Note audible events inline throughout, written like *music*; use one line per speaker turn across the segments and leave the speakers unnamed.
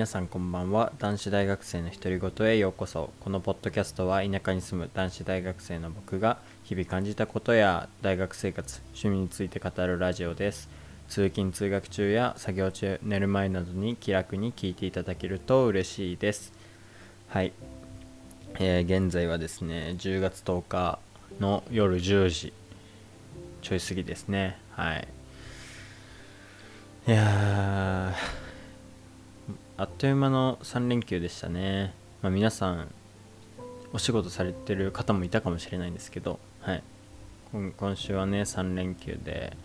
皆さんこんばんは。男子大学生の独り言へようこそ。このポッドキャストは田舎に住む男子大学生の僕が日々感じたことや大学生活趣味について語るラジオです。通勤通学中や作業中寝る前などに気楽に聞いていただけると嬉しいです。はい、えー現在はですね10月10日の夜10時。ちょい過ぎですね。はい。いやあっという間の3連休でしたね、まあ、皆さんお仕事されてる方もいたかもしれないんですけど、はい、今週はね3連休で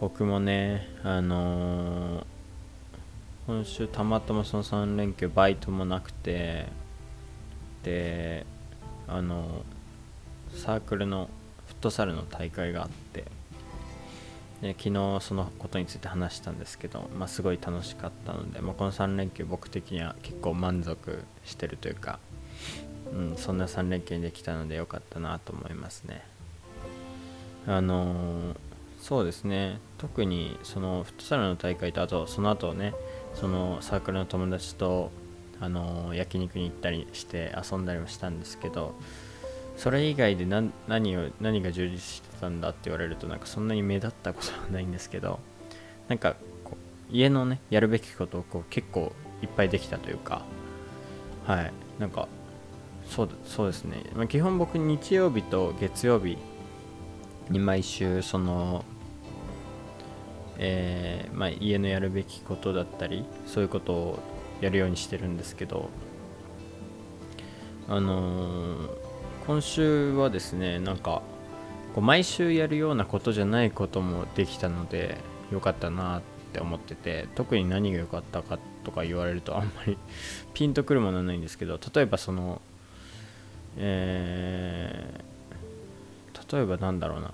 僕もねあのー今週たまたまその3連休バイトもなくてであのサークルのフットサルの大会があってで昨日そのことについて話したんですけど、まあ、すごい楽しかったので、まあ、この3連休僕的には結構満足してるというか、うん、そんな3連休にできたのでよかったなと思いますね。あのーそうですね。特にそのフットサルの大会とあとその後ねそのサークルの友達とあの焼肉に行ったりして遊んだりもしたんですけどそれ以外で何を何が充実してたんだって言われるとなんかそんなに目立ったことはないんですけどなんか家のねやるべきことをこう結構いっぱいできたというかはい。なんかそうそうですね、まあ、基本僕日曜日と月曜日に毎週そのえーまあ、家のやるべきことだったりそういうことをやるようにしてるんですけどあのー今週はですねなんかこう毎週やるようなことじゃないこともできたのでよかったなって思ってて特に何が良かったかとか言われるとあんまり *laughs* ピンとくるものはないんですけど例えばそのえー例えばなんだろうな。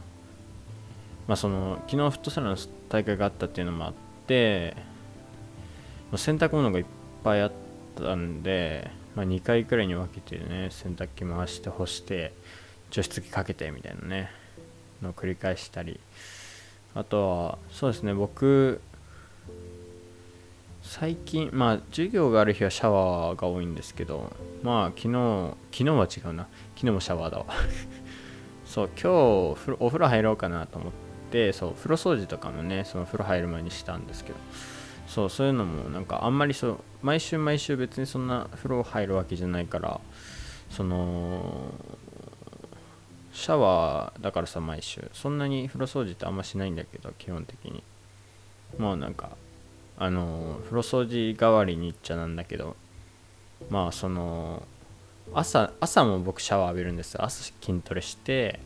まあその昨日フットサルの大会があったっていうのもあって洗濯物がいっぱいあったんで、まあ、2回くらいに分けてね洗濯機回して干して除湿機かけてみたいなねのを繰り返したり。あとはそうですね僕最近まあ授業がある日はシャワーが多いんですけどまあ昨日昨日は違うな。昨日もシャワーだわ。*laughs* そう今日お風呂入ろうかなと思ってそう風呂掃除とかもねその風呂入る前にしたんですけど。そうそういうのもなんかあんまりそう毎週毎週別にそんな風呂入るわけじゃないからそのシャワーだからさ毎週。そんなに風呂掃除ってあんましないんだけど基本的に。もうなんかあの風呂掃除代わりにっちゃなんだけどまあその朝朝も僕シャワー浴びるんです朝筋トレして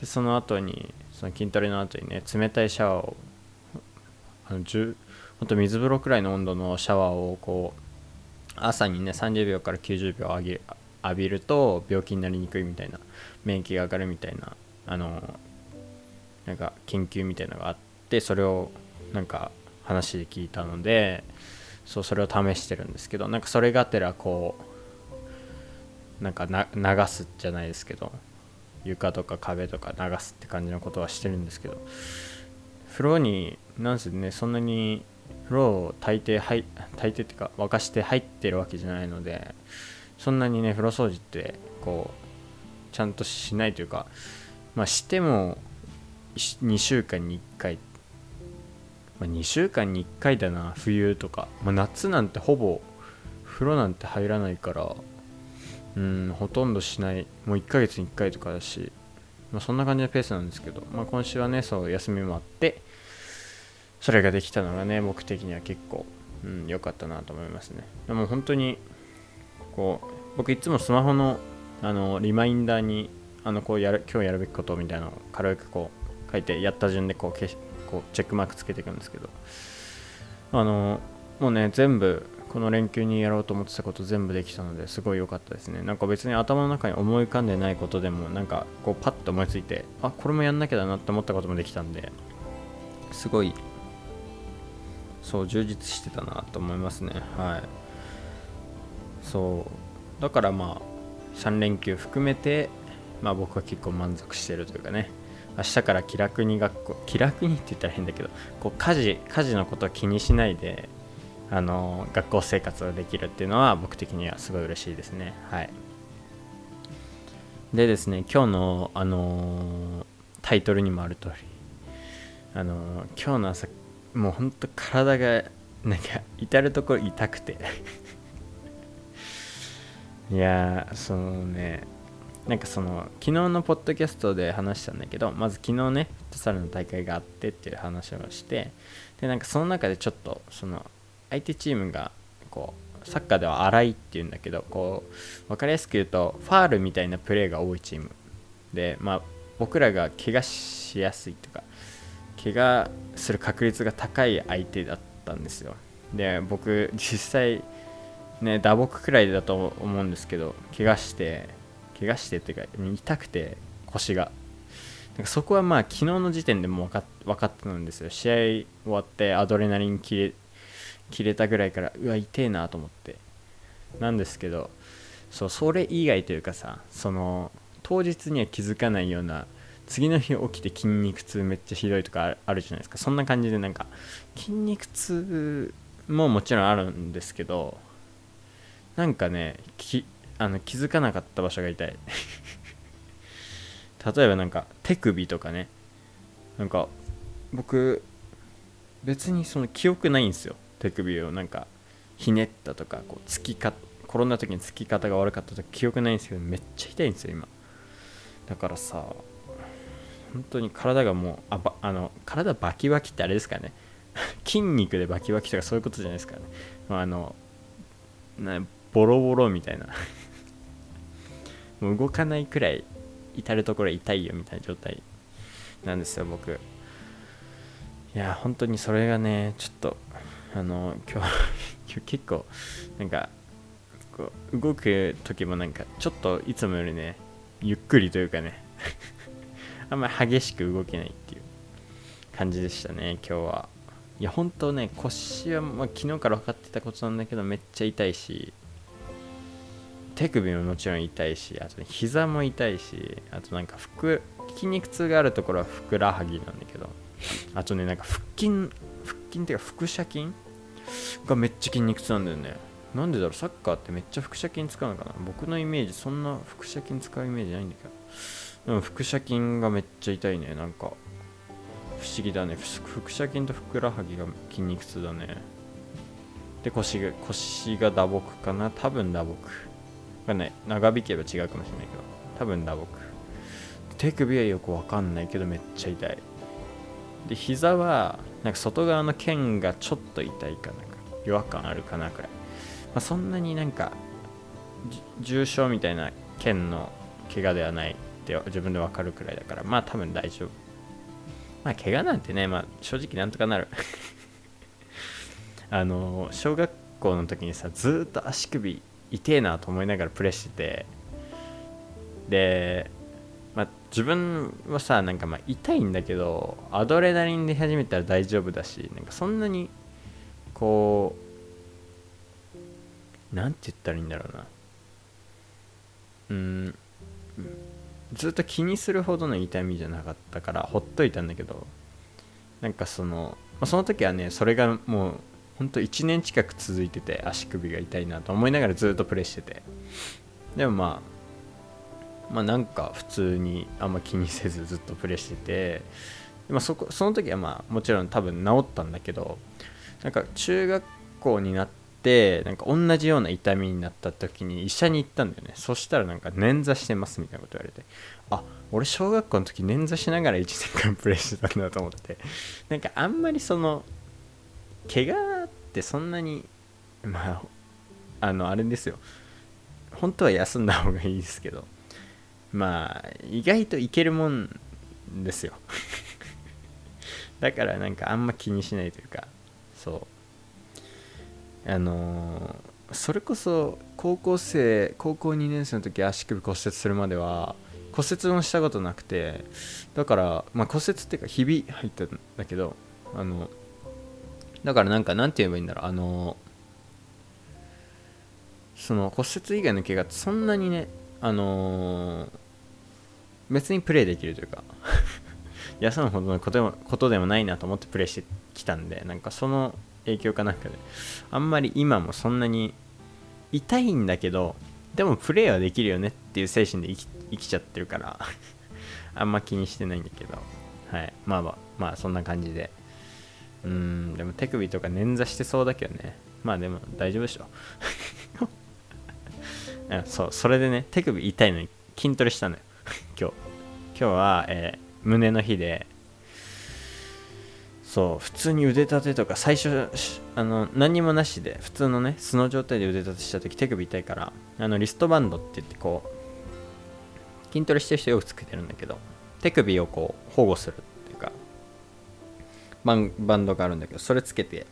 でその後にその筋トレの後にね冷たいシャワーをあの10ほんと水風呂くらいの温度のシャワーをこう朝にね30秒から90秒浴びる浴びると病気になりにくいみたいな免疫が上がるみたいなあのなんか研究みたいなのがあってそれをなんか話で聞いたのでそうそれを試してるんですけどなんかそれがてらこうなんかな流すじゃないですけど床とか壁とか流すって感じのことはしてるんですけど風呂になんせねそんなに風呂を大抵はい大抵っていうか沸かして入ってるわけじゃないのでそんなにね風呂掃除ってこうちゃんとしないというかまあしても2週間に1回、まあ、2週間に1回だな冬とか、まあ、夏なんてほぼ風呂なんて入らないからうんほとんどしない。もう1ヶ月に1回とかだし、まあ、そんな感じのペースなんですけど、まあ、今週はねそう休みもあってそれができたのがね僕的には結構うん良かったなと思いますね。でも本当にこう僕いつもスマホのあのリマインダーにあのこうやる今日やるべきことみたいなのを軽くこう書いてやった順でこう消しこうチェックマークつけていくんですけど。あのもうね全部この連休にやろうと思ってたこと全部できたのですごい良かったですね。なんか別に頭の中に思い浮かんでないことでもなんかこうパッと思いついてあこれもやんなきゃだなって思ったこともできたんですごいそう充実してたなと思いますね。はい。そう。だからまあ3連休含めてまあ僕は結構満足してるというかね。明日から気楽に学校気楽にって言ったら変だけどこう家事家事のことは気にしないであの学校生活ができるっていうのは僕的にはすごい嬉しいですね。はい。でですね今日のあのタイトルにもある通りあの今日の朝もうほんと体がなんか至る所痛くて。*laughs* いやそのねなんかその昨日のポッドキャストで話したんだけどまず昨日ねフットサルの大会があってっていう話をしてでなんかその中でちょっとその相手チームがこうサッカーでは荒いっていうんだけどこう分かりやすく言うとファールみたいなプレーが多いチームでまあ僕らが怪我しやすいとか怪我する確率が高い相手だったんですよ。で僕実際ね打撲くらいだと思うんですけど怪我して怪我してっていうか痛くて腰が。なんかそこはまあ昨日の時点でも分か分かったんですよ。試合終わってアドレナリン切れ切れたぐらいからうわ痛えなと思って。なんですけどそうそれ以外というかさその当日には気づかないような次の日起きて筋肉痛めっちゃひどいとかあるじゃないですか。そんな感じでなんか筋肉痛ももちろんあるんですけどなんかねきあの気づかなかった場所が痛い。*laughs* 例えばなんか手首とかね。なんか僕別にその記憶ないんですよ。手首を。なんかひねったとかこうつきか転んだ時につき方が悪かったとか記憶ないんですけどめっちゃ痛いんですよ今。だからさ本当に体がもうあばあの体バキバキってあれですかね。*laughs* 筋肉でバキバキとかそういうことじゃないですかね。あのボロボロみたいな。*laughs* もう動かないくらい至る所痛いよみたいな状態なんですよ僕。いや本当にそれがねちょっとあの今日 *laughs* 今日結構なんかこう動く時もなんかちょっといつもよりねゆっくりというかね。あんまり激しく動けないっていう感じでしたね今日は。いや本当ね腰は、まあ、昨日から分かってたことなんだけどめっちゃ痛いし手首ももちろん痛いしあと、ね、膝も痛いしあとなんか腹筋肉痛があるところはふくらはぎなんだけどあとねなんか腹筋腹筋っていうか腹斜筋がめっちゃ筋肉痛なんだよね。なんでだろうサッカーってめっちゃ腹斜筋使うのかな。僕のイメージそんな腹斜筋使うイメージないんだけど。でも腹斜筋がめっちゃ痛いね。なんか不思議だね。腹斜筋とふくらはぎが筋肉痛だね。で腰が腰が打撲かな。多分打撲がね長引けば違うかもしれないけど。多分打撲。手首はよくわかんないけどめっちゃ痛い。で膝はなんか外側の腱がちょっと痛いかな。違和感あるかなくらい、まあ、そんなになんか重症みたいな腱の怪我ではない。って自分で分かるくらいだからまあ多分大丈夫。まあ怪我なんてねまあ正直なんとかなる。*laughs* あの小学校の時にさずっと足首痛えなと思いながらプレーしてて。でまあ、自分はさなんかまあ痛いんだけどアドレナリンで始めたら大丈夫だしなんかそんなにこうなんて言ったらいいんだろうな。うんずっと気にするほどの痛みじゃなかったからほっといたんだけどなんかその、ま、その時はねそれがもうほんと1年近く続いてて足首が痛いなと思いながらずっとプレイしてて。でもまあまあなんか普通にあんま気にせずずっとプレイしてて、まあ、そこその時はまあもちろん多分治ったんだけどなんか中学校になってなんか同じような痛みになった時に医者に行ったんだよね。そしたらなんか捻挫してますみたいなこと言われて。あ俺小学校の時捻挫しながら1年間プレイしてたんだと思って。*laughs* なんかあんまりその怪我ってそんなにまああのあれですよ。本当は休んだ方がいいですけど。まあ意外といけるもんですよ。*laughs* だからなんかあんま気にしないというかそう。あの、それこそ高校生高校2年生の時足首骨折するまでは骨折もしたことなくてだからまあ骨折っていうかひび入ったんだけどあのだからなんかなんて言えばいいんだろうあのその骨折以外の怪我ってそんなにねあの、別にプレイできるというか *laughs* 休むほどのことでもことでもないなと思ってプレイしてきたんでなんかその影響かなんかで。あんまり今もそんなに痛いんだけどでもプレーはできるよねっていう精神で生きちゃってるから。*laughs* あんま気にしてないんだけど。はい。まあまあまあそんな感じで。うんでも手首とか捻挫してそうだけどね。まあでも大丈夫でしょ。*laughs* そうそれでね手首痛いのに筋トレしたのよ。*laughs* 今日。今日は、えー、胸の日でそう普通に腕立てとか最初あの何にもなしで普通のね素の状態で腕立てした時手首痛いからあのリストバンドって言ってこう筋トレしてる人よくつけてるんだけど手首をこう保護するっていうかバンバンドがあるんだけどそれつけて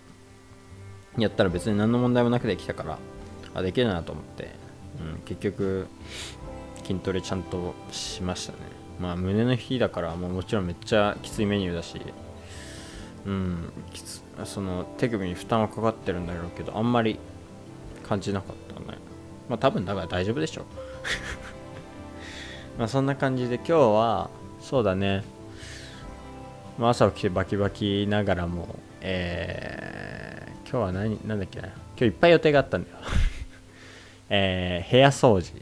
やったら別に何の問題もなくできたからあできるなと思って、うん、結局筋トレちゃんとしましたね。まあ胸の日だからもうもちろんめっちゃきついメニューだしうん。きつその手首に負担はかかってるんだろうけどあんまり感じなかったね。まあ多分だから大丈夫でしょ *laughs* まあそんな感じで今日はそうだね、まあ、朝起きてバキバキながらもえー、今日は何なんだっけ？な今日いっぱい予定があったんだよ。*laughs* えー、部屋掃除。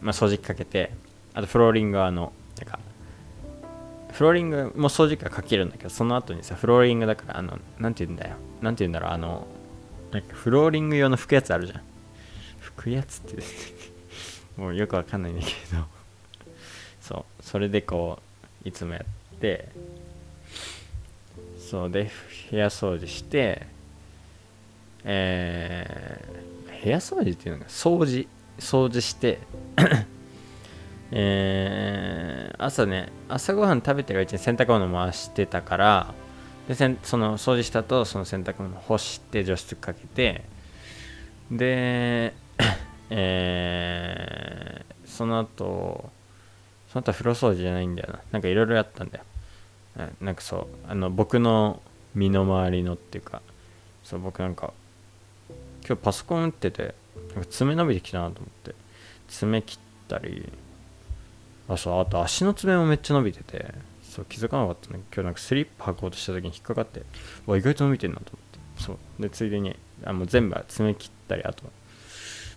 まあ掃除機かけて。あとフローリングはあのなんかフローリングも掃除機はかけるんだけどその後にさフローリングだからあのなんて言うんだよ。なんて言うんだろうあのなんかフローリング用の拭くやつあるじゃん。拭くやつって *laughs* もうよくわかんないんだけど。そう。それでこういつもやって。そう。で部屋掃除して。えー、部屋掃除っていうのが掃除。掃除して。えー、朝ね朝ごはん食べてるうちに洗濯物回してたからでその掃除したとその洗濯物干して除湿かけてで、*coughs* えー、その後その後風呂掃除じゃないんだよな。なんかいろいろやったんだよ。なんかそうあの僕の身の回りのっていうかそう僕なんか今日パソコン打っててなんか爪伸びてきたなと思って。爪切ったりあそうあと足の爪もめっちゃ伸びててそう気づかなかったね。今日なんかスリッパ履こうとした時に引っかかってわ意外と伸びてんなと思って。そう。でついでにあもう全部爪切ったりあと、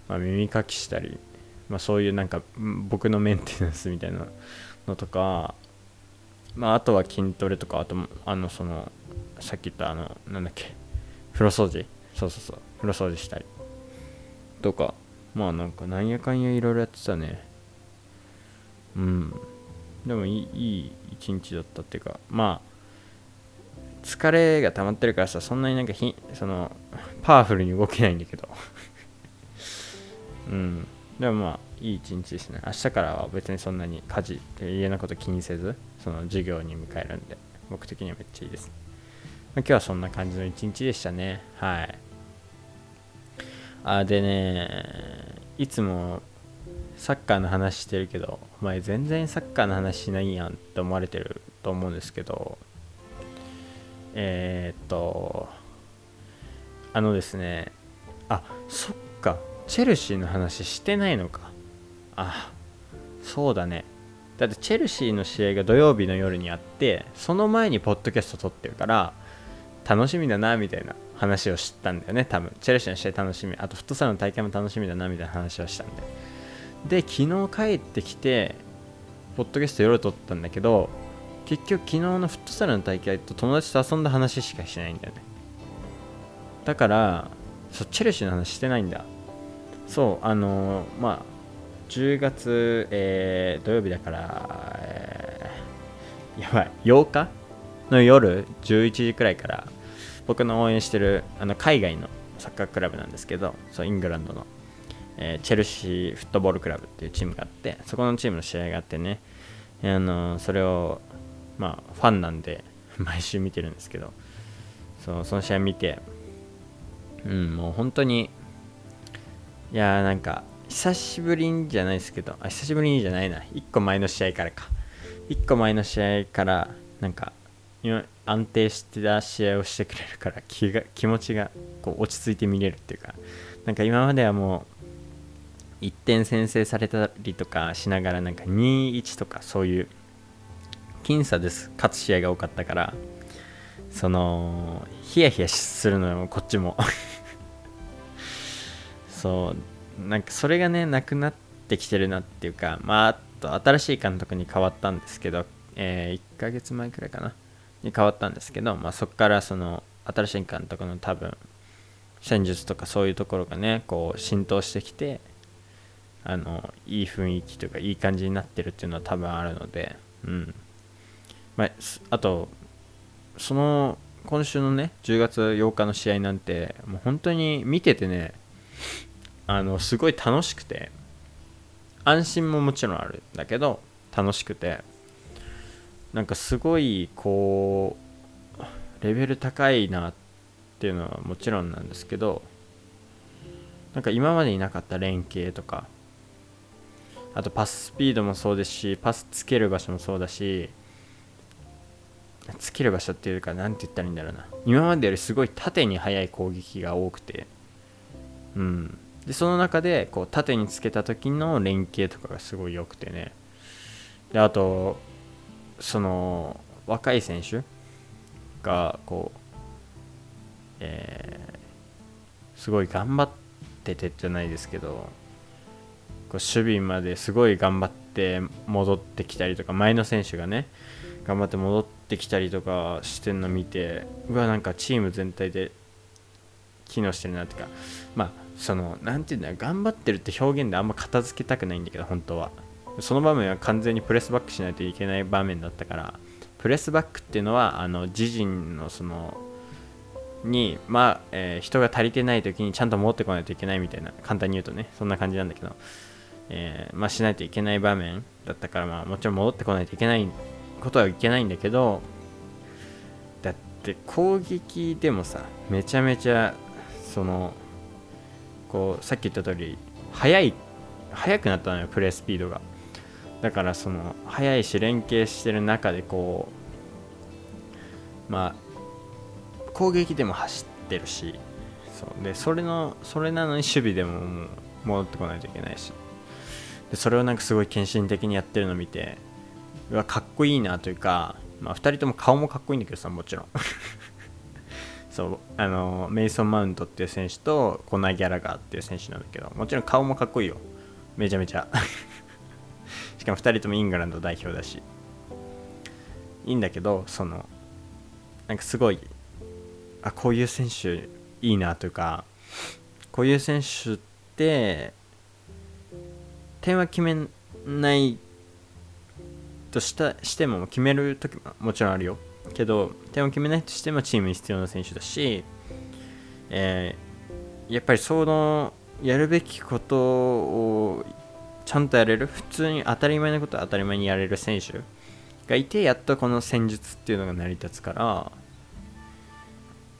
まあ、耳かきしたり、まあ、そういうなんか僕のメンテナンスみたいなのとかまああとは筋トレとかあとあのそのさっき言ったあのなんだっけ風呂掃除。そうそうそう風呂掃除したりとかまあなんかなんやかんやいろいろやってたね。うん。でもいいいい一日だったっていうかまあ疲れが溜まってるからさそんなになんかひそのパワフルに動けないんだけど。うん。でもまあいい一日ですね。明日からは別にそんなに家事家のこと気にせずその授業に迎えるんで僕的にはめっちゃいいです、まあ、今日はそんな感じの一日でしたね。はい。あでねいつもサッカーの話してるけどお前全然サッカーの話しないやんって思われてると思うんですけどえー、っとあのですねあそっかチェルシーの話してないのか。あそうだね。だってチェルシーの試合が土曜日の夜にあってその前にポッドキャスト撮ってるから楽しみだなみたいな話をしたんだよね多分。チェルシーの試合楽しみ。あとフットサルの大会も楽しみだなみたいな話をしたんで。で昨日帰ってきてポッドキャスト夜撮ったんだけど結局昨日のフットサルの大会と友達と遊んだ話しかしないんだよね。だからそうチェルシーの話してないんだ。そうあのー、まあ10月、えー、土曜日だから、えー、やばい8日？の夜11時くらいから僕の応援してるあの海外のサッカークラブなんですけどそうイングランドの。えー、チェルシーフットボールクラブっていうチームがあってそこのチームの試合があってね、あの、それをまあファンなんで *laughs* 毎週見てるんですけどそうその試合見てうんもう本当にいやなんか久しぶりにじゃないですけどあ久しぶりにじゃないな1個前の試合からか。1個前の試合からなんか安定してた試合をしてくれるから気が気持ちがこう落ち着いて見れるっていうかなんか今まではもう1点先制されたりとかしながらなんか2-1とかそういう僅差です。勝つ試合が多かったからそのヒヤヒヤするのよこっちも。*laughs* そうなんかそれがねなくなってきてるなっていうかまああと新しい監督に変わったんですけど、えー、1ヶ月前くらいかな。に変わったんですけど、まあ、そこからその新しい監督の多分戦術とかそういうところがねこう浸透してきてあのいい雰囲気というかいい感じになってるっていうのは多分あるので、うん。まあ、あとその今週のね10月8日の試合なんてもう本当に見ててねあのすごい楽しくて安心ももちろんあるんだけど楽しくてなんかすごいこうレベル高いなっていうのはもちろんなんですけどなんか今までになかった連携とかあとパススピードもそうですしパスつける場所もそうだしつける場所っていうか何て言ったらいいんだろうな。今までよりすごい縦に速い攻撃が多くて。うん。でその中でこう縦につけた時の連携とかがすごい良くてね。であとその若い選手がこうえー、すごい頑張っててじゃないですけどこう守備まですごい頑張って戻ってきたりとか前の選手がね頑張って戻ってきたりとかしてるの見てうわなんかチーム全体で機能してるなっていうか。まあその何て言うんだう頑張ってるって表現であんま片付けたくないんだけど本当は。その場面は完全にプレスバックしないといけない場面だったからプレスバックっていうのはあの自陣のそのに、まあえー、人が足りてない時にちゃんと持ってこないといけないみたいな簡単に言うとねそんな感じなんだけど、えー、まあ、しないといけない場面だったから、まあ、もちろん戻ってこないといけないことはいけないんだけどだって攻撃でもさめちゃめちゃそのこうさっき言った通り速い速くなったのよプレースピードが。だからその速いし連携してる中でこうまあ攻撃でも走ってるしそう。でそれのそれなのに守備でももう戻ってこないといけないし。でそれをなんかすごい献身的にやってるのを見てうわかっこいいなというか、まあ、2人とも顔もかっこいいんだけどさもちろん。*laughs* そうあのメイソン・マウントっていう選手とコナー・ギャラガーっていう選手なんだけどもちろん顔もかっこいいよ。めちゃめちゃ。*laughs* しかも2人ともイングランド代表だし。いいんだけどそのなんかすごいあこういう選手いいなというかこういう選手って点は決めないとしたしても決める時ももちろんあるよ。けど点を決めないとしてもチームに必要な選手だし、えー、やっぱりそのやるべきことをちゃんとやれる普通に当たり前のことは当たり前にやれる選手がいてやっとこの戦術っていうのが成り立つから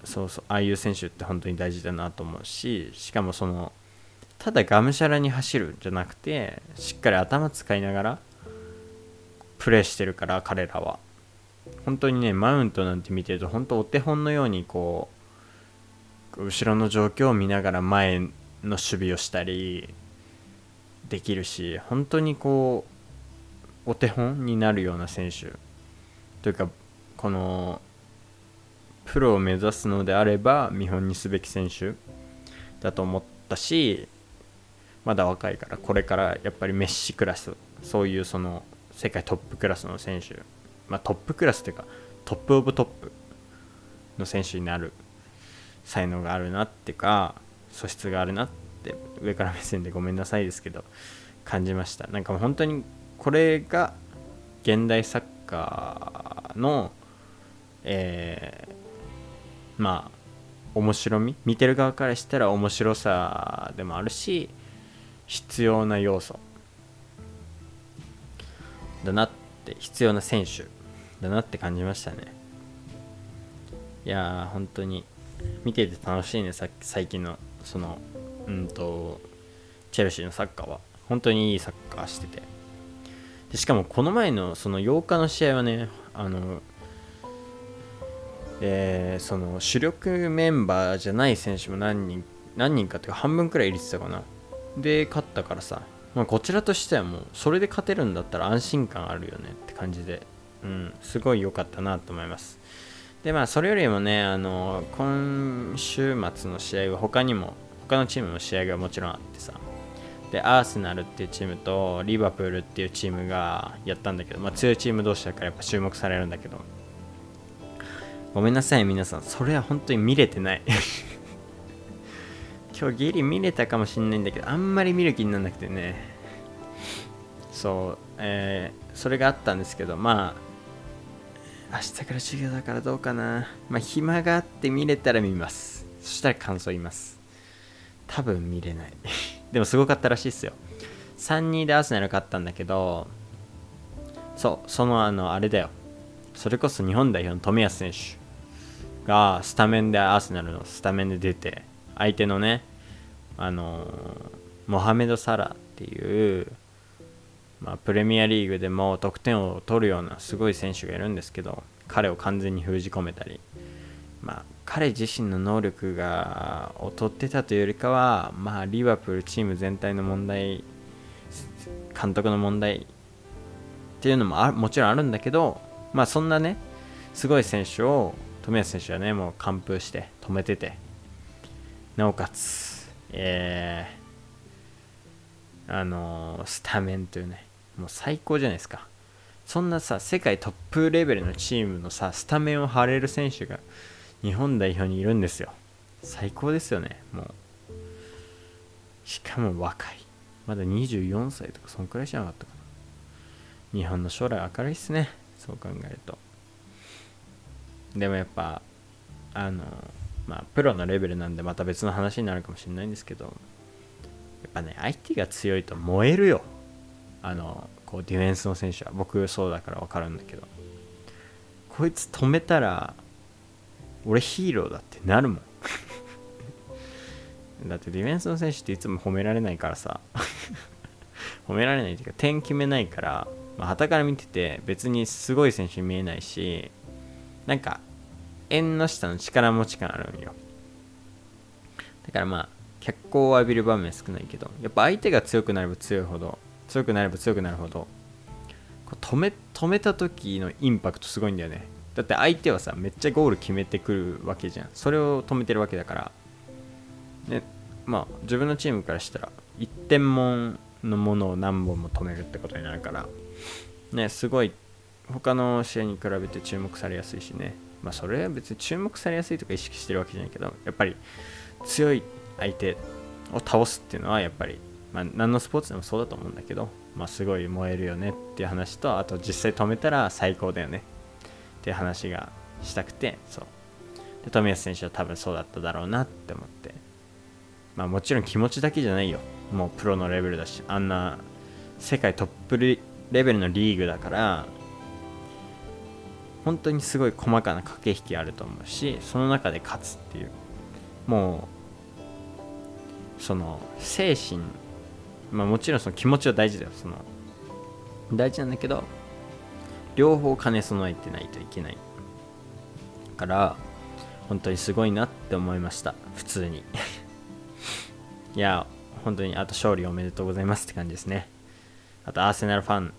そうそうああいう選手って本当に大事だなと思うししかもそのただがむしゃらに走るんじゃなくてしっかり頭使いながらプレーしてるから彼らは。本当にねマウントなんて見てると本当お手本のようにこう後ろの状況を見ながら前の守備をしたりできるし本当にこうお手本になるような選手。というかこのプロを目指すのであれば見本にすべき選手だと思ったしまだ若いからこれからやっぱりメッシクラスそういうその世界トップクラスの選手、まあ、トップクラスというかトップオブトップの選手になる才能があるなっていうか素質があるなって上から目線でごめんなさいですけど感じました。なんかもう本当にこれが現代サッカーの、えーまあ面白み見てる側からしたら面白さでもあるし必要な要素。だなって必要な選手だなって感じましたね。いやー本当に見てて楽しいねさ最近のそのうんとチェルシーのサッカーは。本当にいいサッカーしてて。でしかもこの前のその8日の試合はねあのでその主力メンバーじゃない選手も何人何人かっていうか半分くらい入れてたかな。で勝ったからさ、まあ、こちらとしてはもうそれで勝てるんだったら安心感あるよねって感じで。うんすごい良かったなと思います。でまあそれよりもねあの今週末の試合は他にも他のチームの試合がもちろんあってさ。でアーセナルっていうチームとリバプールっていうチームがやったんだけど、まあ、強いチーム同士だからやっぱ注目されるんだけど。ごめんなさい皆さん。それは本当に見れてない。*laughs* 今日ギリ見れたかもしんないんだけどあんまり見る気にならなくてね。そうえー、それがあったんですけどまあ明日から授業だからどうかな。まあ暇があって見れたら見ます。そしたら感想言います。多分見れない。*laughs* でもすごかったらしいっすよ。3-2でアーセナル勝ったんだけどそうそのあのあれだよ。それこそ日本代表の冨安選手がスタメンでアーセナルのスタメンで出て相手のねあのモハメド・サラっていうまあ、プレミアリーグでも得点を取るようなすごい選手がいるんですけど彼を完全に封じ込めたり、まあ、彼自身の能力が劣ってたというよりかは、まあ、リバプールチーム全体の問題監督の問題っていうのもあもちろんあるんだけど、まあ、そんなねすごい選手を冨安選手はねもう完封して止めててなおかつ、えー、あのー、スタメンというねもう最高じゃないですか。そんなさ世界トップレベルのチームのさスタメンを張れる選手が日本代表にいるんですよ。最高ですよねもう。しかも若い。まだ24歳とかそんくらいじゃなかったかな。日本の将来明るいっすねそう考えると。でもやっぱあのまあプロのレベルなんでまた別の話になるかもしれないんですけどやっぱね相手が強いと燃えるよ。あのこうディフェンスの選手は。僕そうだから分かるんだけど。こいつ止めたら俺ヒーローだってなるもん。*laughs* だってディフェンスの選手っていつも褒められないからさ。*laughs* 褒められないっていうか点決めないから。まあ、旗から見てて別にすごい選手に見えないしなんか縁の下の力持ち感あるんよ。だからまあ脚光を浴びる場面少ないけどやっぱ相手が強くなれば強いほど強くなれば強くなるほどこう止め止めた時のインパクトすごいんだよね。だって相手はさめっちゃゴール決めてくるわけじゃん。それを止めてるわけだから。ねまあ自分のチームからしたら1点もんのものを何本も止めるってことになるから。ねすごい他の試合に比べて注目されやすいしね。まあそれは別に注目されやすいとか意識してるわけじゃないけどやっぱり強い相手を倒すっていうのはやっぱりまあ、何のスポーツでもそうだと思うんだけど、まあ、すごい燃えるよねっていう話とあと実際止めたら最高だよねっていう話がしたくてそう。で冨安選手は多分そうだっただろうなって思って。まあもちろん気持ちだけじゃないよ。もうプロのレベルだしあんな世界トップレベルのリーグだから本当にすごい細かな駆け引きあると思うしその中で勝つっていうもうその精神まあもちろんその気持ちは大事だよ。その大事なんだけど両方兼ね備えてないといけない。から本当にすごいなって思いました。普通に。*laughs* いや本当にあと勝利おめでとうございますって感じですね。あとアーセナルファン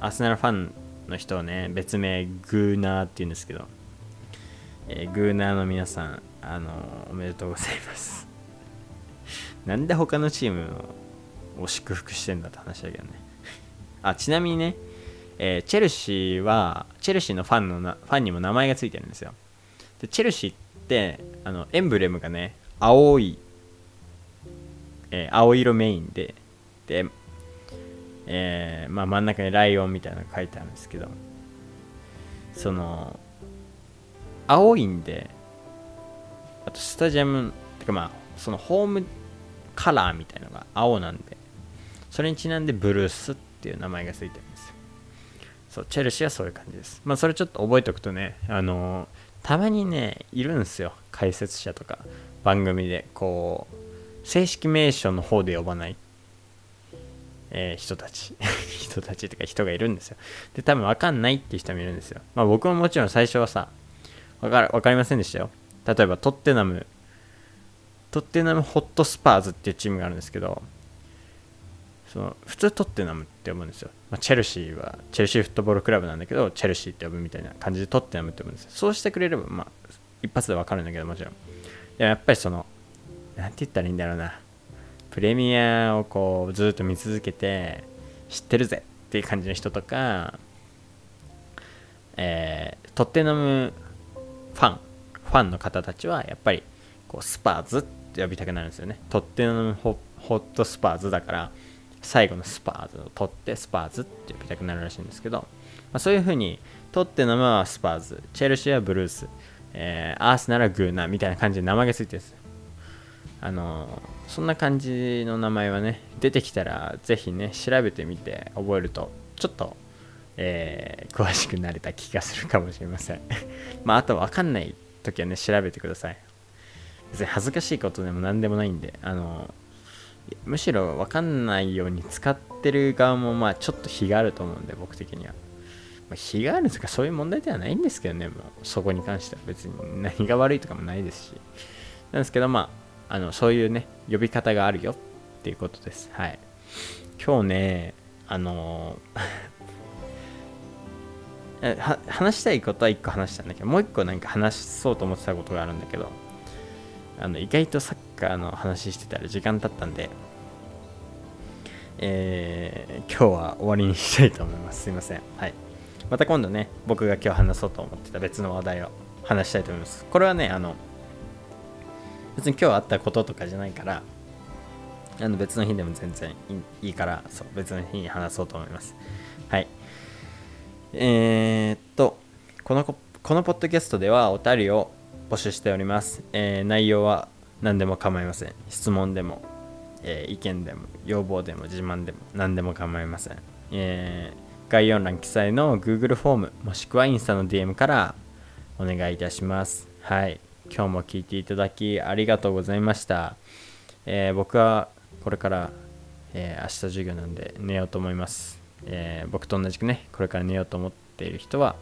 アーセナルファンの人をね別名グーナーって言うんですけど、えー、グーナーの皆さんあのー、おめでとうございます。*laughs* なんで他のチームを祝福してんだって話だけどね。あちなみにね、えー、チェルシーはチェルシーのファンのなファンにも名前がついてるんですよ。でチェルシーってあのエンブレムがね青い、え、青色メインでで、えー、まあ、真ん中にライオンみたいなのが書いてあるんですけどその青いんであとスタジアムてかまあそのホームカラーみたいなのが青なんでそれにちなんでブルースっていう名前がついてるんですよ。そうチェルシーはそういう感じです。まあそれちょっと覚えておくとねあのー、たまにねいるんですよ。解説者とか番組でこう正式名称の方で呼ばないえー、人たち。*laughs* 人たちとか人がいるんですよ。で多分分かんないっていう人もいるんですよ。まあ僕ももちろん最初はさ分か分かりませんでしたよ。例えばトッテナム。トッテナムホットスパーズっていうチームがあるんですけどその普通トッテナムって呼ぶんですよ、まあ、チェルシーはチェルシーフットボールクラブなんだけどチェルシーって呼ぶみたいな感じでトッテナムって呼ぶんですよ。そうしてくれればまあ一発でわかるんだけどもちろん。でもやっぱりそのなんて言ったらいいんだろうな。プレミアをこうずっと見続けて知ってるぜっていう感じの人とかえー、トッテナムファンファンの方たちはやっぱりこうスパーズって呼びたくなるんですよね。トッテナムホットスパーズだから最後のスパーズを取ってスパーズって呼びたくなるらしいんですけど、まあ、そういう風にトッテナムはスパーズチェルシーはブルース、えー、アースならグーナみたいな感じで名前がついてるんですあのそんな感じの名前はね出てきたらぜひね調べてみて覚えるとちょっとえー、詳しくなれた気がするかもしれません。*laughs* まああと分かんない時はね調べてください。別に恥ずかしいことでも何でもないんであのむしろ分かんないように使ってる側もまあちょっと非があると思うんで僕的には、まあ、非があるとかそういう問題ではないんですけどねもうそこに関しては。別に何が悪いとかもないですし。なんですけどまああのそういうね呼び方があるよっていうことです。はい。今日ねあの *laughs* 話したいことは1個話したんだけどもう1個なんか話そうと思ってたことがあるんだけどあの意外とサッカーの話してたら時間経ったんで、えー、今日は終わりにしたいと思います。すいません。はい。また今度ね僕が今日話そうと思ってた別の話題を話したいと思います。これはねあの別に今日あったこととかじゃないからあの別の日でも全然いいからそう別の日に話そうと思います。はい。えー、っとこのこのポッドキャストではお便りを募集しております、えー、内容は何でも構いません。質問でも、えー、意見でも要望でも自慢でも何でも構いません、えー、概要欄記載の Google フォームもしくはインスタの DM からお願いいたします。はい。今日も聞いていただきありがとうございました、え僕はこれから、え明日授業なんで寝ようと思いますえー、僕と同じくね、これから寝ようと思っている人は、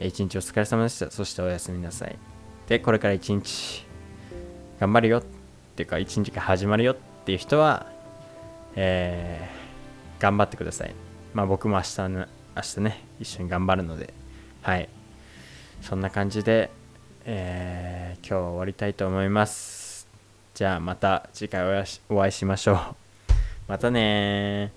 一日お疲れ様でした。そしておやすみなさい。で、これから一日頑張るよっていうか、一日が始まるよっていう人は、えー、頑張ってください。まあ僕も明日の、明日ね、一緒に頑張るので、はい。そんな感じで、えー、今日は終わりたいと思います。じゃあまた次回お会いしましょう。またね